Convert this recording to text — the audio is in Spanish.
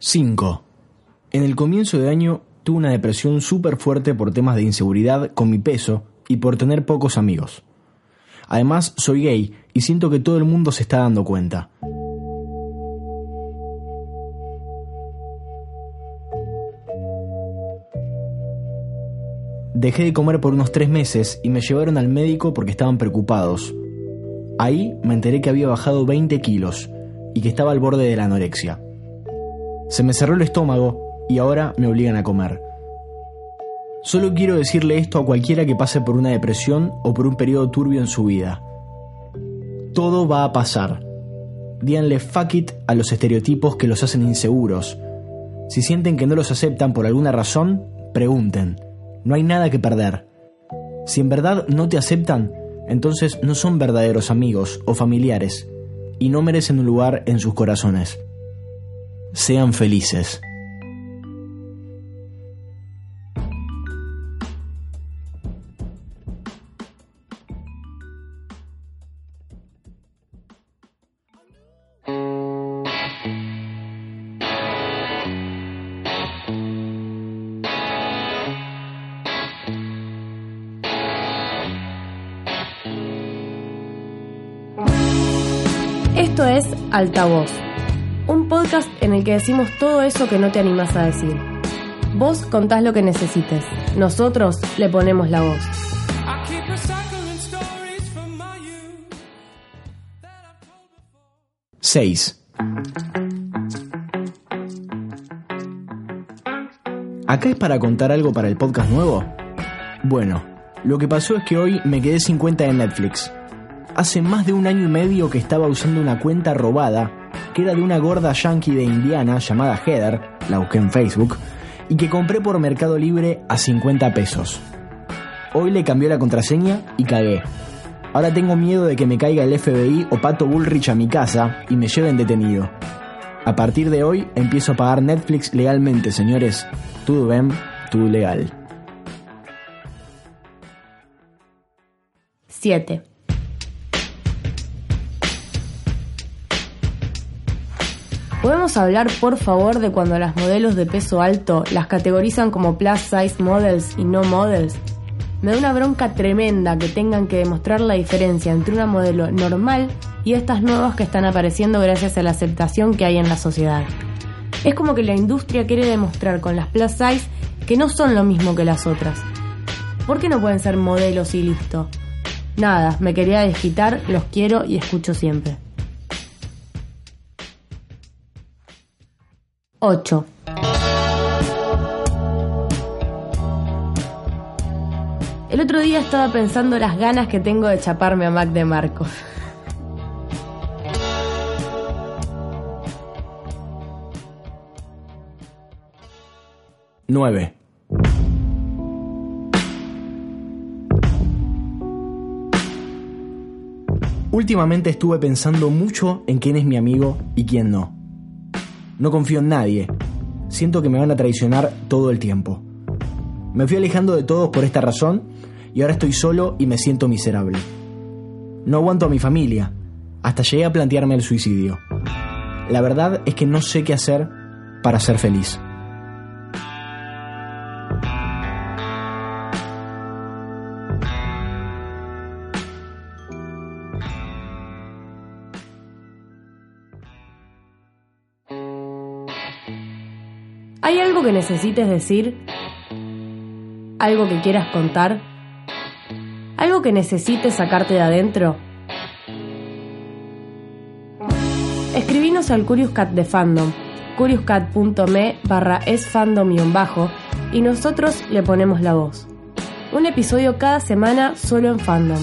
5. En el comienzo de año tuve una depresión súper fuerte por temas de inseguridad con mi peso y por tener pocos amigos. Además, soy gay y siento que todo el mundo se está dando cuenta. Dejé de comer por unos tres meses y me llevaron al médico porque estaban preocupados. Ahí me enteré que había bajado 20 kilos y que estaba al borde de la anorexia. Se me cerró el estómago y ahora me obligan a comer. Solo quiero decirle esto a cualquiera que pase por una depresión o por un periodo turbio en su vida. Todo va a pasar. Díganle fuck it a los estereotipos que los hacen inseguros. Si sienten que no los aceptan por alguna razón, pregunten. No hay nada que perder. Si en verdad no te aceptan, entonces no son verdaderos amigos o familiares y no merecen un lugar en sus corazones. Sean felices. Esto es Altavoz, un podcast en el que decimos todo eso que no te animas a decir. Vos contás lo que necesites, nosotros le ponemos la voz. 6. ¿Acá es para contar algo para el podcast nuevo? Bueno, lo que pasó es que hoy me quedé sin cuenta de Netflix. Hace más de un año y medio que estaba usando una cuenta robada, que era de una gorda yankee de Indiana llamada Heather, la busqué en Facebook, y que compré por Mercado Libre a 50 pesos. Hoy le cambié la contraseña y cagué. Ahora tengo miedo de que me caiga el FBI o Pato Bullrich a mi casa y me lleven detenido. A partir de hoy empiezo a pagar Netflix legalmente, señores. Todo bien, todo legal. 7. ¿Podemos hablar, por favor, de cuando las modelos de peso alto las categorizan como plus size models y no models? Me da una bronca tremenda que tengan que demostrar la diferencia entre una modelo normal y estas nuevas que están apareciendo gracias a la aceptación que hay en la sociedad. Es como que la industria quiere demostrar con las plus size que no son lo mismo que las otras. ¿Por qué no pueden ser modelos y listo? Nada, me quería desquitar, los quiero y escucho siempre. 8. El otro día estaba pensando las ganas que tengo de chaparme a Mac de Marco. Nueve. Últimamente estuve pensando mucho en quién es mi amigo y quién no. No confío en nadie. Siento que me van a traicionar todo el tiempo. Me fui alejando de todos por esta razón y ahora estoy solo y me siento miserable. No aguanto a mi familia. Hasta llegué a plantearme el suicidio. La verdad es que no sé qué hacer para ser feliz. ¿Hay algo que necesites decir? ¿Algo que quieras contar? ¿Algo que necesites sacarte de adentro? Escribinos al Curious Cat de Fandom, curiouscat.me barra esfandom-bajo y nosotros le ponemos la voz. Un episodio cada semana solo en Fandom.